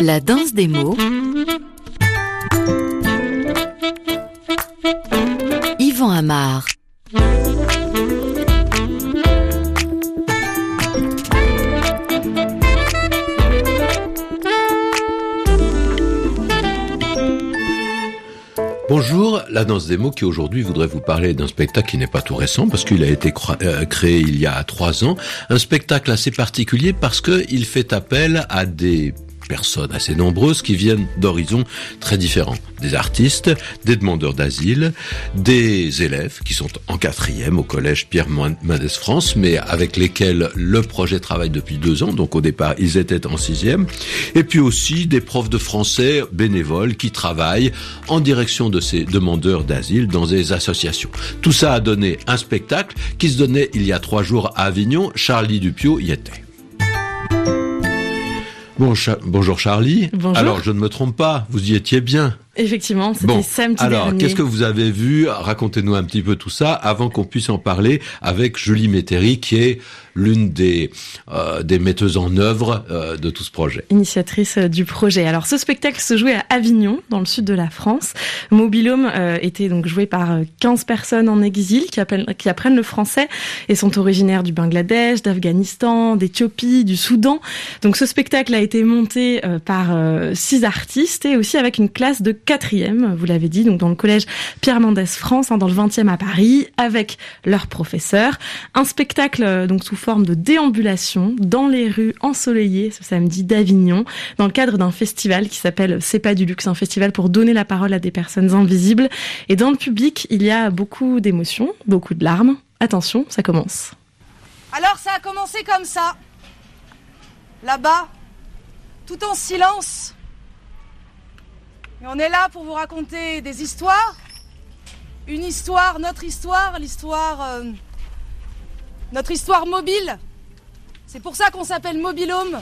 La danse des mots. Des mots qui aujourd'hui voudrait vous parler d'un spectacle qui n'est pas tout récent parce qu'il a été euh, créé il y a trois ans. Un spectacle assez particulier parce qu'il fait appel à des personnes assez nombreuses qui viennent d'horizons très différents. Des artistes, des demandeurs d'asile, des élèves qui sont en quatrième au collège Pierre Mendès France, mais avec lesquels le projet travaille depuis deux ans. Donc au départ, ils étaient en sixième. Et puis aussi des profs de français bénévoles qui travaillent en direction de ces demandeurs d'asile dans des associations. Tout ça a donné un spectacle qui se donnait il y a trois jours à Avignon. Charlie Dupio y était. Bonjour Charlie. Bonjour. Alors je ne me trompe pas, vous y étiez bien. Effectivement, c'était samedi alors, qu'est-ce que vous avez vu? Racontez-nous un petit peu tout ça avant qu'on puisse en parler avec Julie Métairie, qui est l'une des euh, des metteuses en œuvre euh, de tout ce projet. Initiatrice euh, du projet. Alors, ce spectacle se jouait à Avignon, dans le sud de la France. Mobilhome euh, était donc joué par 15 personnes en exil qui, appellent, qui apprennent le français et sont originaires du Bangladesh, d'Afghanistan, d'Éthiopie, du Soudan. Donc, ce spectacle a été monté par six artistes et aussi avec une classe de quatrième, vous l'avez dit, donc dans le collège Pierre Mendès France, hein, dans le 20e à Paris, avec leurs professeurs. Un spectacle euh, donc sous forme de déambulation dans les rues ensoleillées ce samedi d'Avignon, dans le cadre d'un festival qui s'appelle C'est pas du luxe, un festival pour donner la parole à des personnes invisibles. Et dans le public, il y a beaucoup d'émotions, beaucoup de larmes. Attention, ça commence. Alors ça a commencé comme ça. Là-bas, tout en silence, et on est là pour vous raconter des histoires. Une histoire, notre histoire, l'histoire. Euh, notre histoire mobile. C'est pour ça qu'on s'appelle Mobilhome.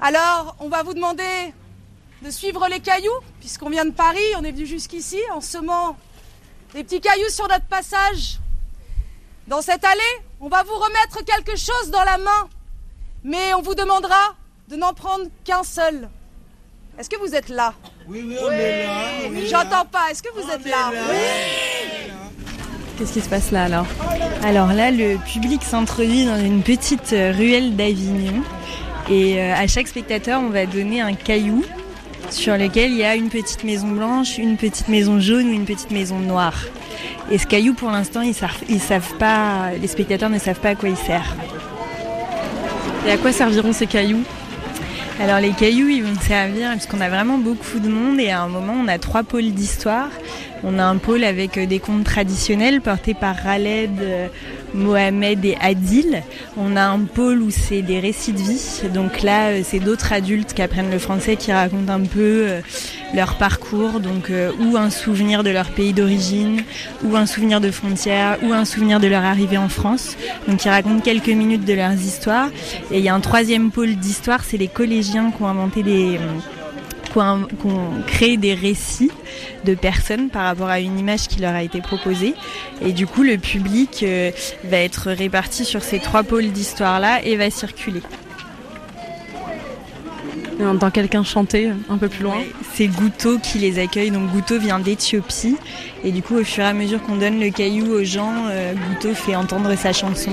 Alors, on va vous demander de suivre les cailloux, puisqu'on vient de Paris, on est venu jusqu'ici en semant des petits cailloux sur notre passage. Dans cette allée, on va vous remettre quelque chose dans la main, mais on vous demandera de n'en prendre qu'un seul. Est-ce que vous êtes là? Oui, oui, on est là. J'entends pas. Est-ce que vous êtes là, Oui. Qu'est-ce qui se passe là alors? Alors là, le public s'introduit dans une petite euh, ruelle d'Avignon. Et euh, à chaque spectateur, on va donner un caillou sur lequel il y a une petite maison blanche, une petite maison jaune ou une petite maison noire. Et ce caillou, pour l'instant, ils savent, ils savent pas, les spectateurs ne savent pas à quoi il sert. Et à quoi serviront ces cailloux? Alors les cailloux, ils vont servir parce qu'on a vraiment beaucoup de monde et à un moment, on a trois pôles d'histoire. On a un pôle avec euh, des contes traditionnels portés par Raled, euh, Mohamed et Adil. On a un pôle où c'est des récits de vie. Donc là, euh, c'est d'autres adultes qui apprennent le français, qui racontent un peu leur parcours, donc ou un souvenir de leur pays d'origine, ou un souvenir de frontière, ou un souvenir de leur arrivée en France. Donc ils racontent quelques minutes de leurs histoires. Et il y a un troisième pôle d'histoire, c'est les collégiens qui ont inventé des qu'on crée des récits de personnes par rapport à une image qui leur a été proposée. Et du coup, le public euh, va être réparti sur ces trois pôles d'histoire-là et va circuler. On entend quelqu'un chanter un peu plus loin. c'est Gouto qui les accueille. Donc Gouto vient d'Éthiopie. Et du coup, au fur et à mesure qu'on donne le caillou aux gens, euh, Gouto fait entendre sa chanson.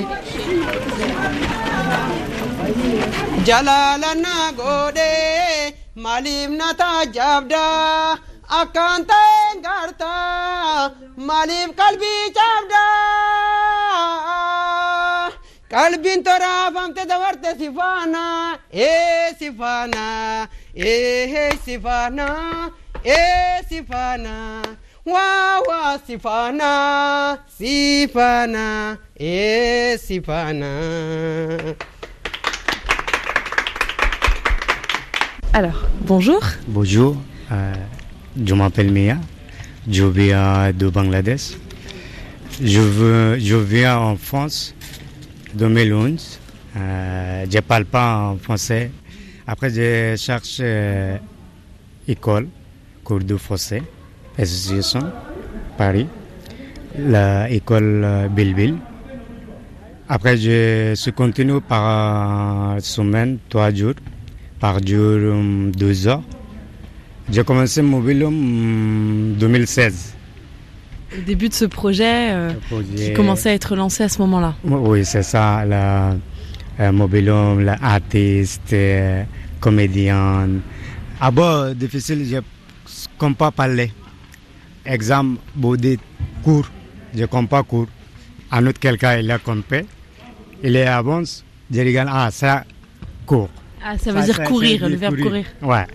Famte dawarte sifana e sifana e sifana e sifana wa wa sifana sifana e sifana Alors, bonjour. Bonjour, euh, je m'appelle Mia, je viens de Bangladesh. Je, veux, je viens en France 2011. Euh, je ne parle pas en français. Après, je cherche euh, école, cours de français, association, Paris, l'école euh, Belleville. Après, je, je continue par semaine, trois jours par jour hum, deux heures. J'ai commencé Mobilum en 2016. Le début de ce projet euh, Le projet- qui commençait à être lancé à ce moment-là. Oui, c'est ça, la euh, Mobilum, l'artiste, euh, comédienne. Ah bon, difficile, je ne comprends pas parler. Exemple, body, cours, je ne comprends pas cours. Un autre quelqu'un, il a compris. Il est avance, je regarde, ah, ça, cours. Ah, ça veut Ça, dire ça, courir, ça le verbe courir. Ouais,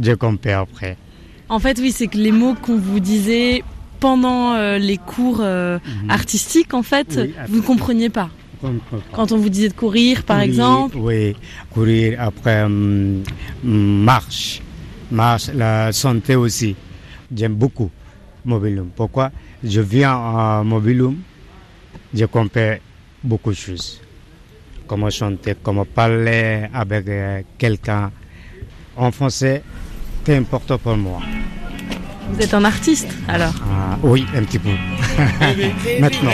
je comprends après. En fait, oui, c'est que les mots qu'on vous disait pendant euh, les cours euh, artistiques, en fait, Oui, vous ne compreniez pas. Quand on vous disait de courir, par Oui, exemple, Oui, courir après hum, hum, marche. Marche, la santé aussi. J'aime beaucoup Mobilum. Pourquoi? Je viens à Mobilum, je comprends beaucoup de choses. Comment chanter, comment parler avec euh, quelqu'un en français, c'est important pour moi. Vous êtes un artiste, alors. Ah, oui, un petit peu. Maintenant.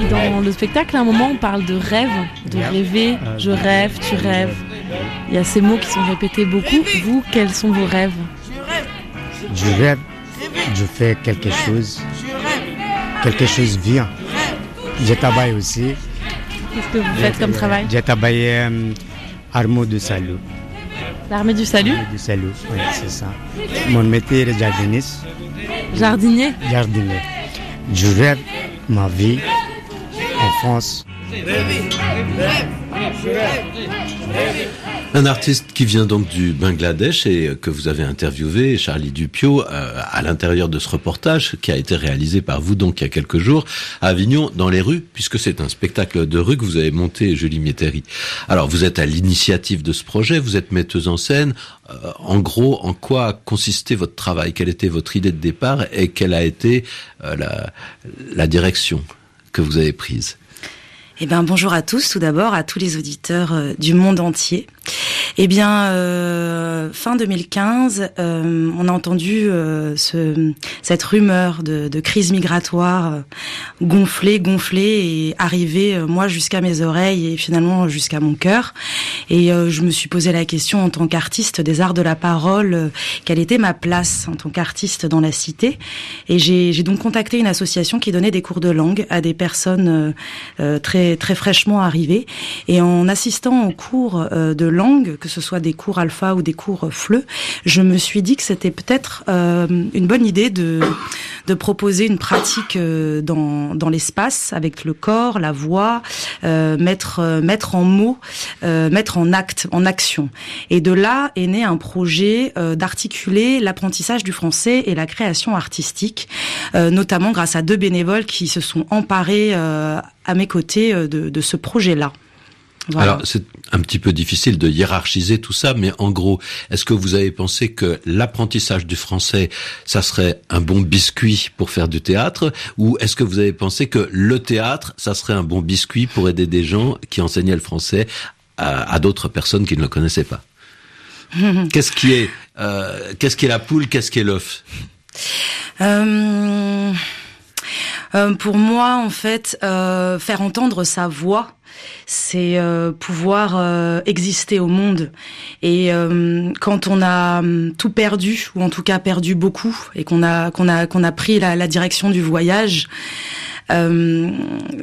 Et dans le spectacle, à un moment, on parle de rêve, de rêver. Je rêve, tu rêves. Il y a ces mots qui sont répétés beaucoup. Vous, quels sont vos rêves Je rêve, je fais quelque chose, quelque chose vient. Je travaille aussi. Qu'est-ce que vous faites comme travail J'ai travaillé euh, armeau de salut. L'armée du salut Armeau de salut, oui, c'est ça. Mon métier est jardiniste, Jardinier jardinier. Je rêve ma vie Un artiste qui vient donc du Bangladesh et que vous avez interviewé, Charlie Dupio, euh, à l'intérieur de ce reportage qui a été réalisé par vous donc il y a quelques jours à Avignon dans les rues, puisque c'est un spectacle de rue que vous avez monté, Julie Mietteri. Alors vous êtes à l'initiative de ce projet, vous êtes metteuse en scène. Euh, en gros, en quoi consistait votre travail? Quelle était votre idée de départ et quelle a été euh, la direction que vous avez prise? Eh bien, bonjour à tous, tout d'abord, à tous les auditeurs euh, du monde entier. Eh bien, euh, fin 2015, euh, on a entendu euh, ce, cette rumeur de, de crise migratoire euh, gonfler, gonfler et arriver, euh, moi, jusqu'à mes oreilles et finalement jusqu'à mon cœur. Et euh, je me suis posé la question en tant qu'artiste des arts de la parole, quelle était ma place en tant qu'artiste dans la cité. Et j'ai donc contacté une association qui donnait des cours de langue à des personnes très très fraîchement arrivées. Et en assistant aux cours de langue, que ce soit des cours alpha ou des cours fleu, je me suis dit que c'était peut-être euh, une bonne idée de proposer une pratique euh, dans l'espace avec le corps, la voix, euh, mettre en mots, mettre en acte, en action. Et de là est né un projet d'articuler l'apprentissage du français et la création artistique, notamment grâce à deux bénévoles qui se sont emparés à mes côtés de ce projet-là. Voilà. Alors, c'est un petit peu difficile de hiérarchiser tout ça, mais en gros, est-ce que vous avez pensé que l'apprentissage du français, ça serait un bon biscuit pour faire du théâtre, ou est-ce que vous avez pensé que le théâtre, ça serait un bon biscuit pour aider des gens qui enseignaient le français à, à d'autres personnes qui ne le connaissaient pas? Qu'est-ce qui est, euh, qu'est-ce qui est la poule, qu'est-ce qui est l'œuf? Euh, euh, pour moi, en fait, euh, faire entendre sa voix, c'est euh, pouvoir exister au monde. Et quand on a hum, tout perdu, ou en tout cas perdu beaucoup, et qu'on a qu'on a qu'on a pris la direction du voyage. Euh,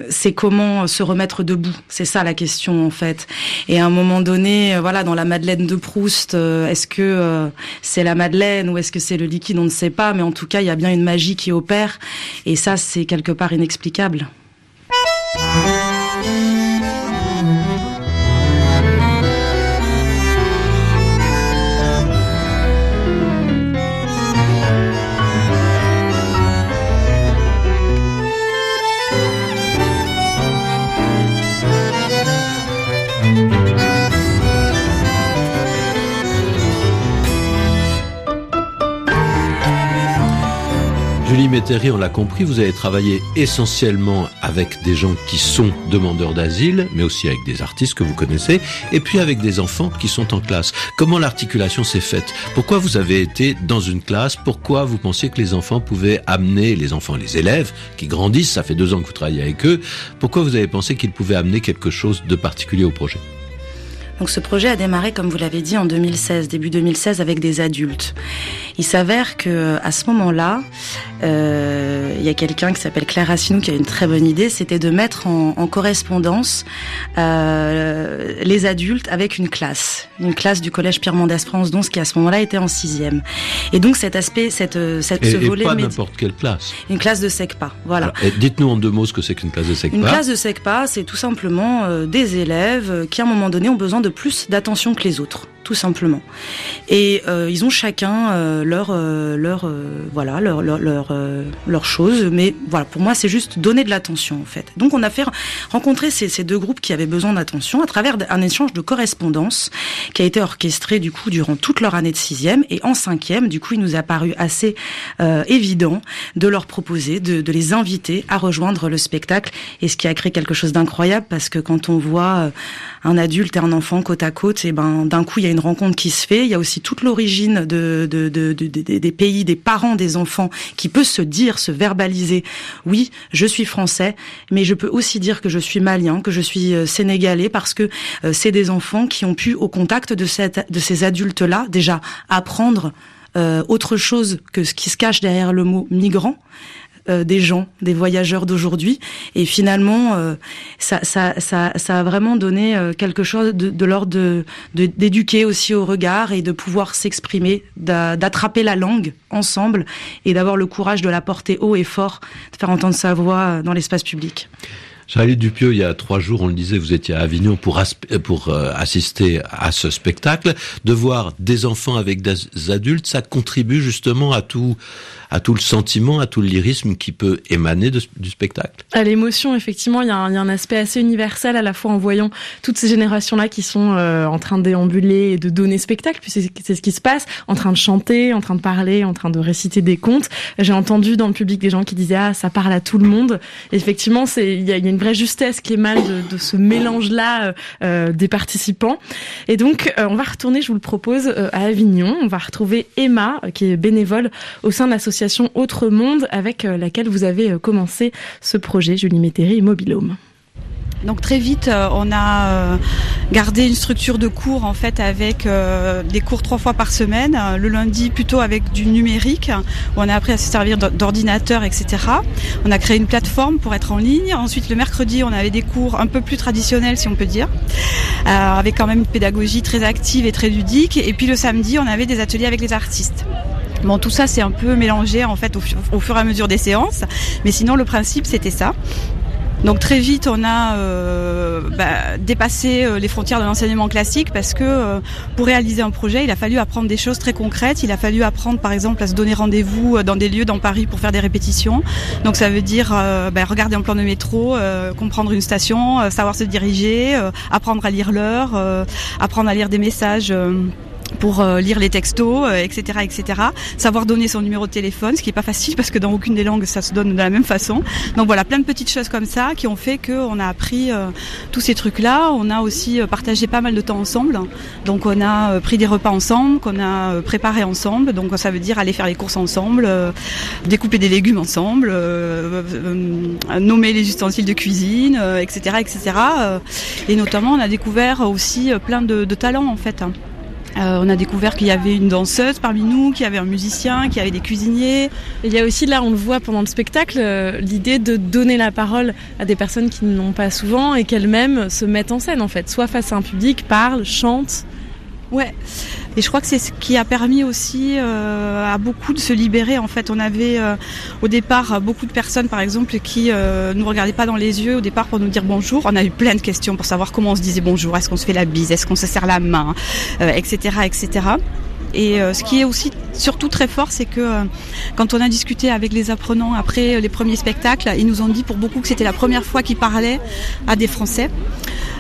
c'est comment se remettre debout. C'est ça la question en fait. Et à un moment donné, euh, voilà, dans la Madeleine de Proust, euh, est-ce que c'est la Madeleine ou est-ce que c'est le liquide On ne sait pas, mais en tout cas, il y a bien une magie qui opère, et ça, c'est quelque part inexplicable. Julie Métairie, on l'a compris, vous avez travaillé essentiellement avec des gens qui sont demandeurs d'asile, mais aussi avec des artistes que vous connaissez, et puis avec des enfants qui sont en classe. Comment l'articulation s'est faite? Pourquoi vous avez été dans une classe? Pourquoi vous pensiez que les enfants pouvaient amener, les enfants, les élèves, qui grandissent, ça fait deux ans que vous travaillez avec eux, pourquoi vous avez pensé qu'ils pouvaient amener quelque chose de particulier au projet? Donc ce projet a démarré, comme vous l'avez dit, en 2016, début 2016, avec des adultes. Il s'avère que à ce moment-là, euh, il y a quelqu'un qui s'appelle Claire Rassinou qui a une très bonne idée, c'était de mettre en, en correspondance euh, les adultes avec une classe, une classe du collège Pierre Mendès France, donc qui à ce moment-là était en sixième. Et donc cet aspect, cette, cette Et, ce et volet, pas n'importe quelle classe. une classe de SECPA, voilà. Alors, Dites-nous en deux mots ce que c'est qu'une classe de SECPA. Une classe de SECPA, c'est tout simplement euh, des élèves euh, qui, à un moment donné, ont besoin de plus d'attention que les autres, tout simplement. Et euh, ils ont chacun euh, leur, euh, leur, euh, voilà, leur, leur, leur, euh, leur chose. Mais voilà, pour moi, c'est juste donner de l'attention, en fait. Donc, on a fait rencontrer ces, ces deux groupes qui avaient besoin d'attention à travers un échange de correspondance qui a été orchestré, du coup, durant toute leur année de sixième. Et en cinquième, du coup, il nous a paru assez euh, évident de leur proposer, de, de les inviter à rejoindre le spectacle. Et ce qui a créé quelque chose d'incroyable parce que quand on voit un adulte et un enfant côte à côte, et ben d'un coup il y a une rencontre qui se fait. Il y a aussi toute l'origine de, de, de, de- de- des pays, des parents des enfants qui peut se dire, se verbaliser. Oui, je suis français, mais je peux aussi dire que je suis malien, que je suis euh, sénégalais parce que euh, c'est des enfants qui ont pu au contact de cette de ces adultes là déjà apprendre euh, autre chose que ce qui se cache derrière le mot migrant. Euh, des gens, des voyageurs d'aujourd'hui, et finalement, euh, ça, ça, ça, ça a vraiment donné euh, quelque chose de, de l'ordre de d'éduquer aussi au regard et de pouvoir s'exprimer, d'a- d'attraper la langue ensemble et d'avoir le courage de la porter haut et fort, de faire entendre sa voix euh, dans l'espace public. Charlie Dupieux, il y a trois jours, on le disait, vous étiez à Avignon pour, euh, assister à ce spectacle. De voir des enfants avec des adultes, ça contribue justement à tout, le sentiment, à tout le lyrisme qui peut émaner du spectacle. À l'émotion, effectivement, il y, a un, aspect assez universel à la fois en voyant toutes ces générations-là qui sont euh, en train de déambuler et de donner spectacle, puis c'est ce qui se passe, en train de chanter, en train de parler, en train de réciter des contes. J'ai entendu dans le public des gens qui disaient ah ça parle à tout le monde. Effectivement, il y a, a une vraie justesse qui émane de, de ce mélange-là euh, euh, des participants. Et donc, euh, on va retourner, je vous le propose, à Avignon. On va retrouver Emma, qui est bénévole au sein de l'association Autre Monde, avec laquelle vous avez commencé ce projet, Julie Métairie et. Donc très vite, euh, on a euh, gardé une structure de cours en fait avec euh, des cours trois fois par semaine. Le lundi plutôt avec du numérique, où on a appris à se servir d'or- d'ordinateur, etc. On a créé une plateforme pour être en ligne. Ensuite, le mercredi, on avait des cours un peu plus traditionnels, si on peut dire, avec quand même une pédagogie très active et très ludique. Et puis le samedi, on avait des ateliers avec les artistes. Bon, tout ça, c'est un peu mélangé en fait au fur et à mesure des séances, mais sinon le principe, c'était ça. Donc très vite, on a euh, bah, dépassé euh, les frontières de l'enseignement classique parce que euh, pour réaliser un projet, il a fallu apprendre des choses très concrètes. Il a fallu apprendre, par exemple, à se donner rendez-vous dans des lieux dans Paris pour faire des répétitions. Donc ça veut dire bah, regarder un plan de métro, comprendre une station, savoir se diriger, apprendre à lire l'heure, apprendre à lire des messages. Pour euh, lire les textos, euh, etc., etc. Savoir donner son numéro de téléphone, ce qui est pas facile parce que dans aucune des langues ça se donne de la même façon. Donc voilà, plein de petites choses comme ça qui ont fait qu'on a appris euh, tous ces trucs-là. On a aussi partagé pas mal de temps ensemble. Donc on a pris des repas ensemble, qu'on a préparé ensemble. Donc ça veut dire aller faire les courses ensemble, découper des légumes ensemble, nommer les ustensiles de cuisine, etc., etc. Et notamment on a découvert aussi plein de, de talents en fait. Euh, on a découvert qu'il y avait une danseuse parmi nous, qu'il y avait un musicien, qu'il y avait des cuisiniers. Il y a aussi là, on le voit pendant le spectacle, euh, l'idée de donner la parole à des personnes qui n'ont pas souvent et qu'elles-mêmes se mettent en scène en fait, soit face à un public, parlent, chantent. Ouais. Et je crois que c'est ce qui a permis aussi euh, à beaucoup de se libérer. En fait, on avait euh, au départ beaucoup de personnes, par exemple, qui euh, nous regardaient pas dans les yeux au départ pour nous dire bonjour. On a eu plein de questions pour savoir comment on se disait bonjour. Est-ce qu'on se fait la bise? Est-ce qu'on se serre la main? Euh, Etc. Etc. Et ce qui est aussi surtout très fort, c'est que quand on a discuté avec les apprenants après les premiers spectacles, ils nous ont dit pour beaucoup que c'était la première fois qu'ils parlaient à des Français.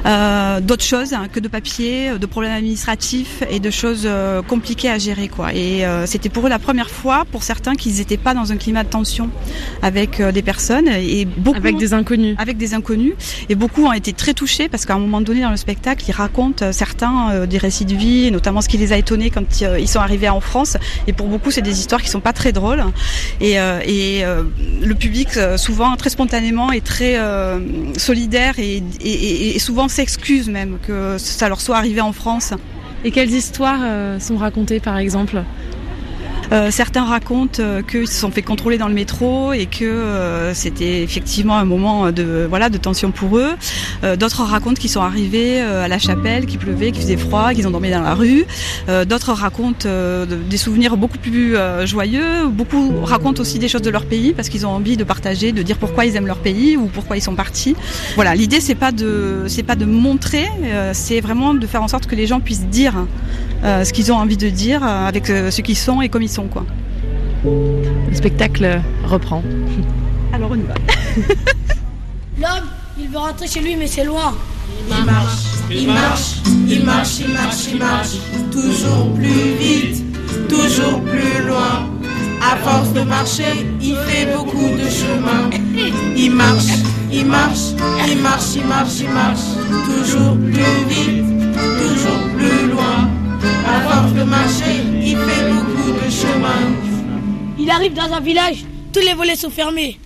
Euh, d'autre chose hein, que de papier, de problèmes administratifs et de choses euh, compliquées à gérer. Quoi. Et euh, c'était pour eux la première fois, pour certains, qu'ils n'étaient pas dans un climat de tension avec euh, des personnes et beaucoup Avec des inconnus. avec des inconnus et beaucoup ont été très touchés parce qu'à un moment donné dans le spectacle ils racontent euh, certains euh, des récits de vie notamment ce qui les a étonnés quand euh, ils sont arrivés en France et pour beaucoup c'est des histoires qui sont pas très drôles et, euh, et euh, le public euh, souvent très spontanément est très euh, solidaire et- et souvent s'excuse même que ça leur soit arrivé en France. Et quelles histoires euh, sont racontées par exemple? Euh, certains racontent euh, qu'ils se sont fait contrôler dans le métro et que euh, c'était effectivement un moment de voilà de tension pour eux. D'autres racontent qu'ils sont arrivés à la chapelle, qu'il pleuvait, qu'il faisait froid, qu'ils ont dormi dans la rue. D'autres racontent de- des souvenirs beaucoup plus joyeux. Beaucoup racontent aussi des choses de leur pays parce qu'ils ont envie de partager, de dire pourquoi ils aiment leur pays ou pourquoi ils sont partis. Voilà, l'idée c'est pas de c'est pas de montrer, c'est vraiment de faire en sorte que les gens puissent dire ce qu'ils ont envie de dire avec ce qu'ils sont et comme ils sont quoi. Le spectacle reprend. Alors on y va. L'homme, il veut rentrer chez lui, mais c'est loin. Il marche, il marche, il marche, il marche, il marche, toujours plus vite, toujours plus loin. À force de marcher, il fait beaucoup de chemin. Il marche, il marche, il marche, il marche, il marche, toujours plus vite, toujours plus loin. À force de marcher, il fait beaucoup de chemin. Il arrive dans un village, tous les volets sont fermés.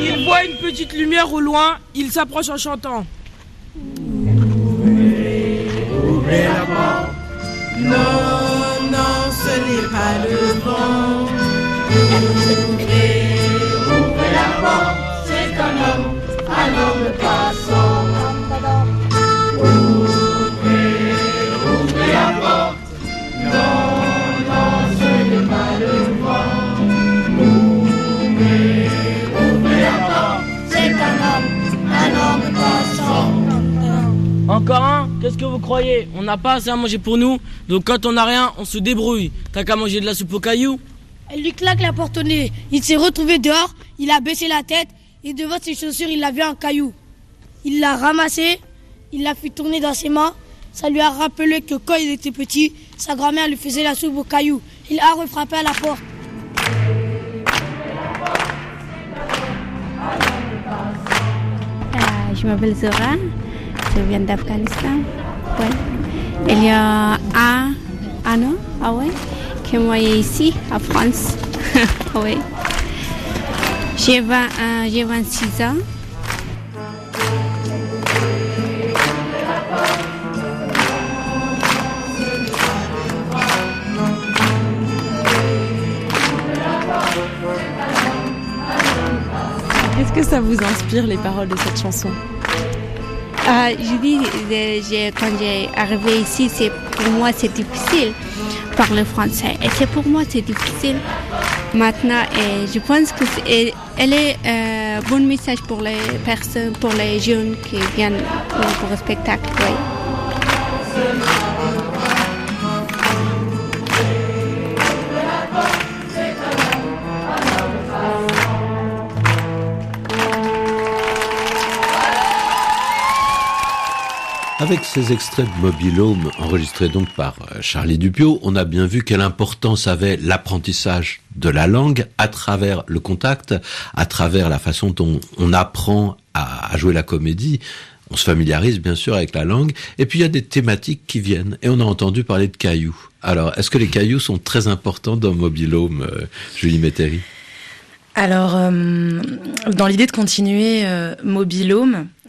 Il voit une petite lumière au loin, il s'approche en chantant. Ouvrez, ouvrez la porte. Non, non, ce n'est pas le vent. Encore un Qu'est-ce que vous croyez? On n'a pas assez à manger pour nous, donc quand on n'a rien, on se débrouille. T'as qu'à manger de la soupe aux cailloux Elle lui claque la porte au nez. Il s'est retrouvé dehors, il a baissé la tête et devant ses chaussures, il a vu un caillou. Il l'a ramassé, il l'a fait tourner dans ses mains. Ça lui a rappelé que quand il était petit, sa grand-mère lui faisait la soupe aux cailloux. Il a refrappé à la porte. Ah, je m'appelle Zora, je viens d'Afghanistan. Il y a un an, ah ouais, que moi ici, à France. oui. J'ai 20, euh, j'ai 26 ans. Qu'est-ce que ça vous inspire les paroles de cette chanson? Euh, je dis, euh, quand j'ai arrivé ici, c'est pour moi c'est difficile parler français. Et c'est pour moi c'est difficile. Maintenant, et je pense que et- elle est un bon message pour les personnes, pour les jeunes qui viennent pour, le spectacle. Avec ces extraits de Mobilhome enregistrés donc par euh, Charlie Dupio, on a bien vu quelle importance avait l'apprentissage de la langue à travers le contact, à travers la façon dont on apprend à, jouer la comédie. On se familiarise bien sûr avec la langue, et puis il y a des thématiques qui viennent, et on a entendu parler de cailloux. Alors, est-ce que les cailloux sont très importants dans Mobilhome, euh, Julie Métairie? Alors, euh, dans l'idée de continuer euh,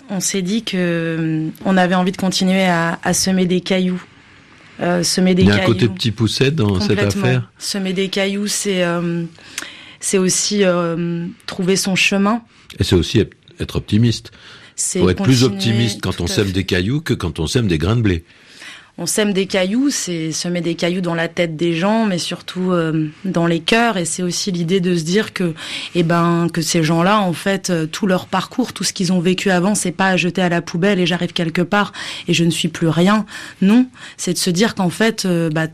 on s'est dit que euh, on avait envie de continuer à, à semer des cailloux. Euh, semer des Il y a un cailloux. côté petit pousset dans cette affaire Semer des cailloux, c'est euh, c'est aussi euh, trouver son chemin. Et c'est aussi être optimiste. C'est Faut être plus optimiste quand on sème fait. des cailloux que quand on sème des grains de blé. On sème des cailloux, c'est semer des cailloux dans la tête des gens, mais surtout euh, dans les cœurs. Et c'est aussi l'idée de se dire que, eh ben, que ces gens-là, en fait, euh, tout leur parcours, tout ce qu'ils ont vécu avant, c'est pas à jeter à la poubelle et j'arrive quelque part et je ne suis plus rien. Non, c'est de se dire qu'en fait, euh, bah,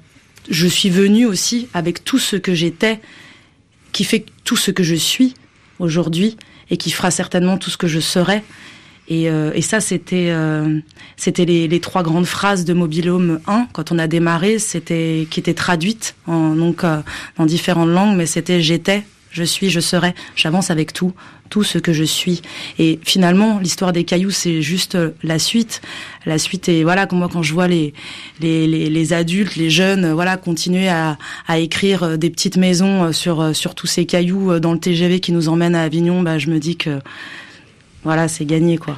je suis venue aussi avec tout ce que j'étais, qui fait tout ce que je suis aujourd'hui et qui fera certainement tout ce que je serai. Et, euh, et ça, c'était euh, c'était les, les, trois grandes phrases de Mobilhome 1 quand on a démarré, c'était qui étaient traduites en donc euh, en différentes langues, mais c'était j'étais, je suis, je serai. J'avance avec tout, tout ce que je suis. Et finalement, l'histoire des cailloux, c'est juste la suite. La suite et voilà, moi quand je vois les les, les, les adultes, les jeunes, voilà, continuer à, à écrire des petites maisons sur sur tous ces cailloux dans le TGV qui nous emmène à Avignon, bah je me dis que voilà, c'est gagné quoi.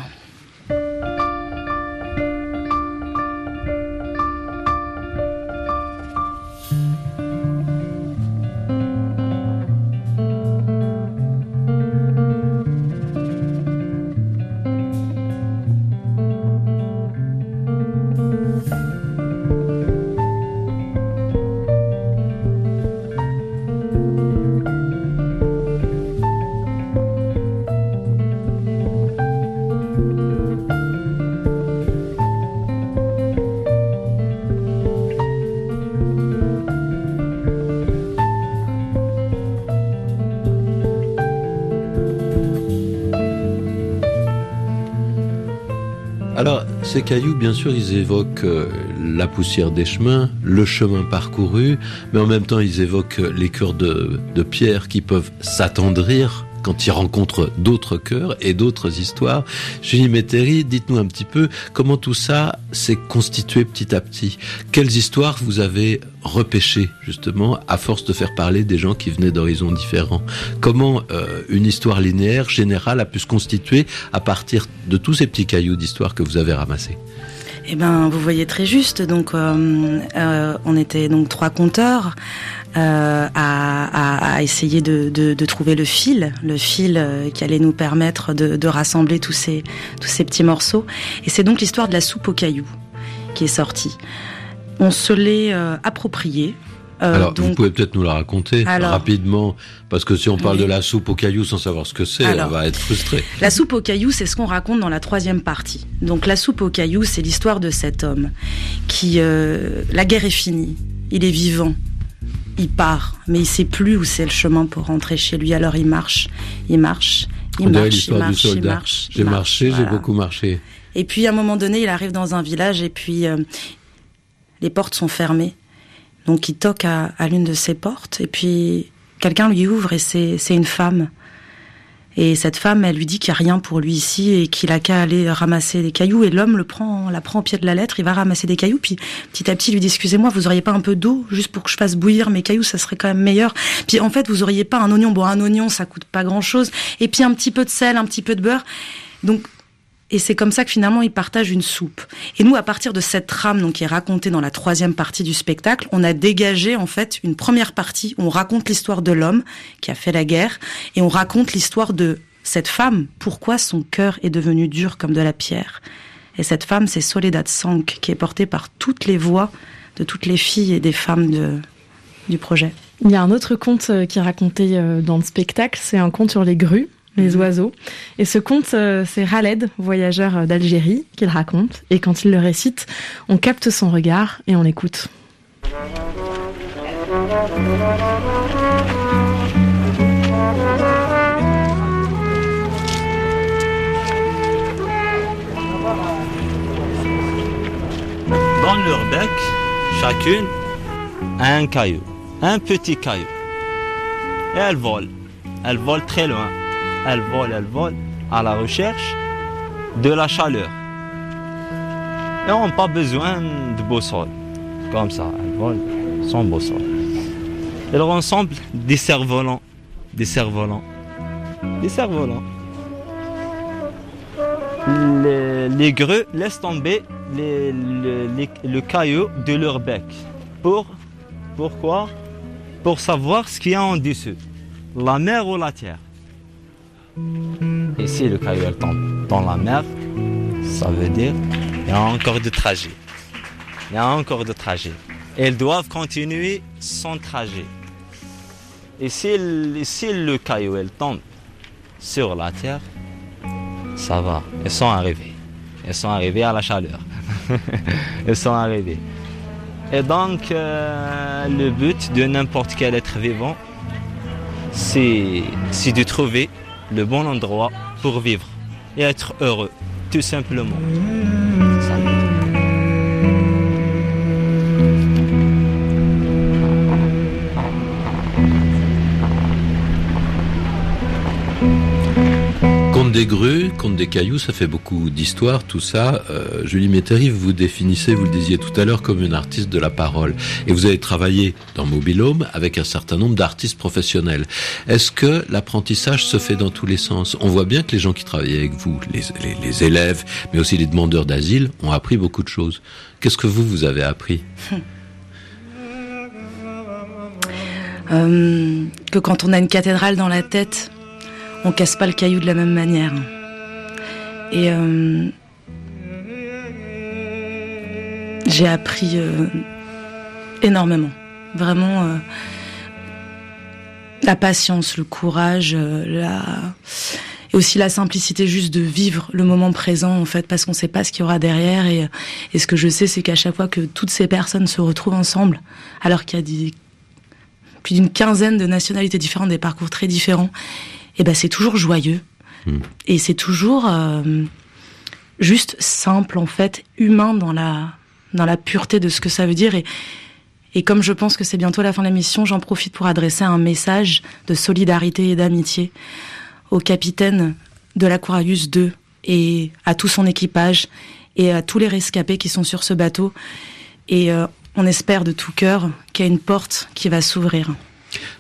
Ces cailloux, bien sûr, ils évoquent euh, la poussière des chemins, le chemin parcouru, mais en même temps, ils évoquent les cœurs de, de pierre qui peuvent s'attendrir quand ils rencontrent d'autres cœurs et d'autres histoires. Julie Métairie, dites-nous un petit peu comment tout ça s'est constitué petit à petit. Quelles histoires vous avez repêchées, justement, à force de faire parler des gens qui venaient d'horizons différents? Comment euh, une histoire linéaire, générale, a pu se constituer à partir de tous ces petits cailloux d'histoire que vous avez ramassés? Eh ben, vous voyez très juste. Donc, euh, euh, on était donc trois conteurs euh, à, à, à, essayer de, de, de, trouver le fil, le fil euh, qui allait nous permettre de, de, rassembler tous ces tous ces petits morceaux. Et c'est donc l'histoire de la soupe aux cailloux qui est sortie. On se l'est euh, approprié. Euh, alors, donc, vous pouvez peut-être nous la raconter alors, rapidement, parce que si on parle oui. de la soupe aux cailloux sans savoir ce que c'est, on va être frustré. La soupe aux cailloux, c'est ce qu'on raconte dans la troisième partie. Donc, la soupe aux cailloux, c'est l'histoire de cet homme qui, euh, la guerre est finie, il est vivant, il part, mais il sait plus où c'est le chemin pour rentrer chez lui. Alors, il marche, il marche, il on marche, il marche, il marche. J'ai marché, j'ai beaucoup marché. Et puis, à un moment donné, il arrive dans un village et puis euh, les portes sont fermées. Donc il toque à, à l'une de ses portes et puis quelqu'un lui ouvre et c'est une femme. Et cette femme, elle lui dit qu'il n'y a rien pour lui ici et qu'il a qu'à aller ramasser des cailloux. Et l'homme le prend, la prend au pied de la lettre, il va ramasser des cailloux. Puis petit à petit, il lui dit Excusez-moi, vous auriez pas un peu d'eau juste pour que je fasse bouillir mes cailloux, ça serait quand même meilleur. Puis en fait, vous auriez pas un oignon. Bon, un oignon, ça coûte pas grand chose. Et puis un petit peu de sel, un petit peu de beurre. Donc et c'est comme ça que finalement ils partagent une soupe. Et nous, à partir de cette trame donc qui est racontée dans la troisième partie du spectacle, on a dégagé en fait une première partie on raconte l'histoire de l'homme qui a fait la guerre et on raconte l'histoire de cette femme, pourquoi son cœur est devenu dur comme de la pierre? Et cette femme, c'est Soledad Sank qui est portée par toutes les voix de toutes les filles et des femmes du projet. Il y a un autre conte qui est raconté dans le spectacle, c'est un conte sur les grues les oiseaux. Et ce conte, c'est Khaled, voyageur d'Algérie, qui le raconte. Et quand il le récite, on capte son regard et on l'écoute. Dans leur bec, chacune a un caillou, un petit caillou. Et elles volent. Elles volent très loin elles volent, elles volent à la recherche de la chaleur. Et on pas besoin de boussole. Comme ça, elles volent sans boussole. Elles ressemblent des cerfs-volants. Des cerfs-volants. Des cerfs-volants. Les, les greux laissent tomber le caillou de leur bec. Pour, pourquoi Pour savoir ce qu'il y a en dessous. La mer ou la terre. Et si le caillou elle tombe dans la mer, ça veut dire qu'il y a encore du trajet. Il y a encore de trajet. Elles doivent continuer son trajet. Et si, si le caillou elle tombe sur la terre, ça va. Elles sont arrivées. Elles sont arrivées à la chaleur. Elles sont arrivées. Et donc, euh, le but de n'importe quel être vivant, c'est de trouver le bon endroit pour vivre et être heureux, tout simplement. Des grues, conte des cailloux, ça fait beaucoup d'histoires, tout ça. Euh, Julie Métairie, vous définissez, vous le disiez tout à l'heure, comme une artiste de la parole. Et vous avez travaillé dans Mobilhome avec un certain nombre d'artistes professionnels. Est-ce que l'apprentissage se fait dans tous les sens? On voit bien que les gens qui travaillent avec vous, les élèves, mais aussi les demandeurs d'asile, ont appris beaucoup de choses. Qu'est-ce que vous, vous avez appris? Euh, que quand on a une cathédrale dans la tête, on casse pas le caillou de la même manière. Et euh, j'ai appris euh, énormément, vraiment euh, la patience, le courage, et aussi la simplicité juste de vivre le moment présent en fait parce qu'on sait pas ce qu'il y aura derrière et, ce que je sais c'est qu'à chaque fois que toutes ces personnes se retrouvent ensemble alors qu'il y a plus d'une quinzaine de nationalités différentes, des parcours très différents, et ben c'est toujours joyeux. Et c'est toujours euh, juste simple, en fait, humain dans la, dans la pureté de ce que ça veut dire. Et, et comme je pense que c'est bientôt la fin de l'émission, j'en profite pour adresser un message de solidarité et d'amitié au capitaine de l'Aquarius 2 et à tout son équipage et à tous les rescapés qui sont sur ce bateau. Et euh, on espère de tout cœur qu'il y a une porte qui va s'ouvrir.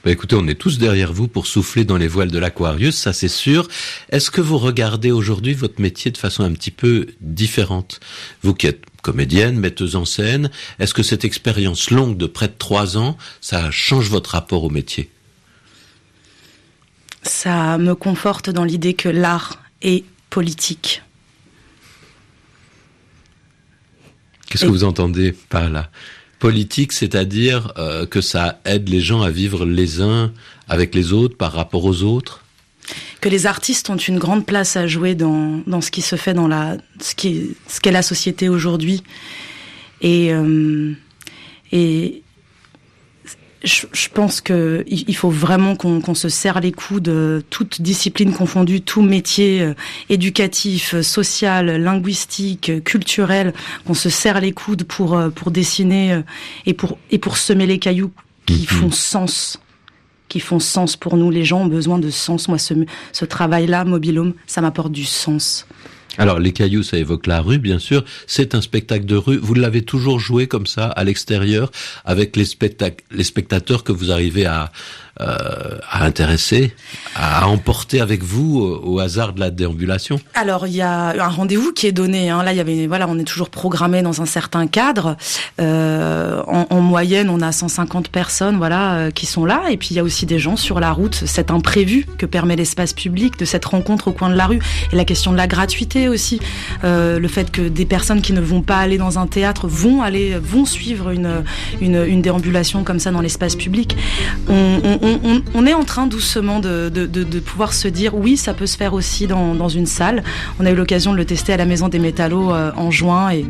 Bah, écoutez, on est tous derrière vous pour souffler dans les voiles de l'Aquarius, ça c'est sûr. Est-ce que vous regardez aujourd'hui votre métier de façon un petit peu différente? Vous qui êtes comédienne, metteuse en scène, est-ce que cette expérience longue de près de trois ans, ça change votre rapport au métier? Ça me conforte dans l'idée que l'art est politique. Qu'est-ce que vous entendez par là? Politique, c'est-à-dire euh, que ça aide les gens à vivre les uns avec les autres par rapport aux autres? Que les artistes ont une grande place à jouer dans, dans ce qui se fait dans la ce qui ce qu'est la société aujourd'hui. Et euh, et je, je pense que il faut vraiment qu'on se serre les coudes, euh, toutes disciplines confondues, tout métier euh, éducatif, euh, social, linguistique, euh, culturel, qu'on se serre les coudes pour pour dessiner et pour et pour semer les cailloux qui font sens, qui font sens pour nous. Les gens ont besoin de sens. Moi, ce ce travail-là, Mobilhome, ça m'apporte du sens. Alors, les cailloux, ça évoque la rue, bien sûr. C'est un spectacle de rue. Vous l'avez toujours joué comme ça, à l'extérieur, avec les, spectac- les spectateurs que vous arrivez à, euh, à intéresser, à emporter avec vous au, au hasard de la déambulation. Alors il y a un rendez-vous qui est donné. Hein. Là, y avait voilà, on est toujours programmé dans un certain cadre. Euh, en, en moyenne, on a 150 personnes, voilà, euh, qui sont là. Et puis il y a aussi des gens sur la route. Cet imprévu que permet l'espace public de cette rencontre au coin de la rue et la question de la gratuité aussi, Euh, le fait que des personnes qui ne vont pas aller dans un théâtre vont aller, vont suivre une une, déambulation comme ça dans l'espace public. On- est en train doucement de pouvoir se dire oui, ça peut se faire aussi dans, dans une salle. On a eu l'occasion de le tester à la Maison des Métallos euh, en juin et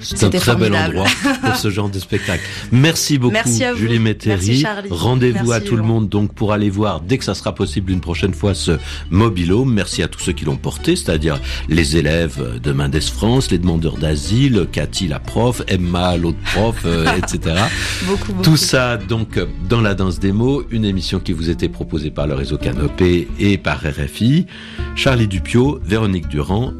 C'est un très bel endroit pour ce genre de spectacle. Merci beaucoup, Merci à vous. Julie Métairie. Rendez-vous à tout le monde donc pour aller voir dès que ça sera possible une prochaine fois ce Mobilhome. Merci à tous ceux qui l'ont porté, c'est-à-dire les élèves de Mendes France, les demandeurs d'asile, Cathy la prof, Emma l'autre prof, euh, etc. beaucoup, beaucoup. Tout ça donc dans la danse des mots, une émission qui vous était proposée par le réseau Canopé et par RFI. Charlie Dupio, Véronique Durand.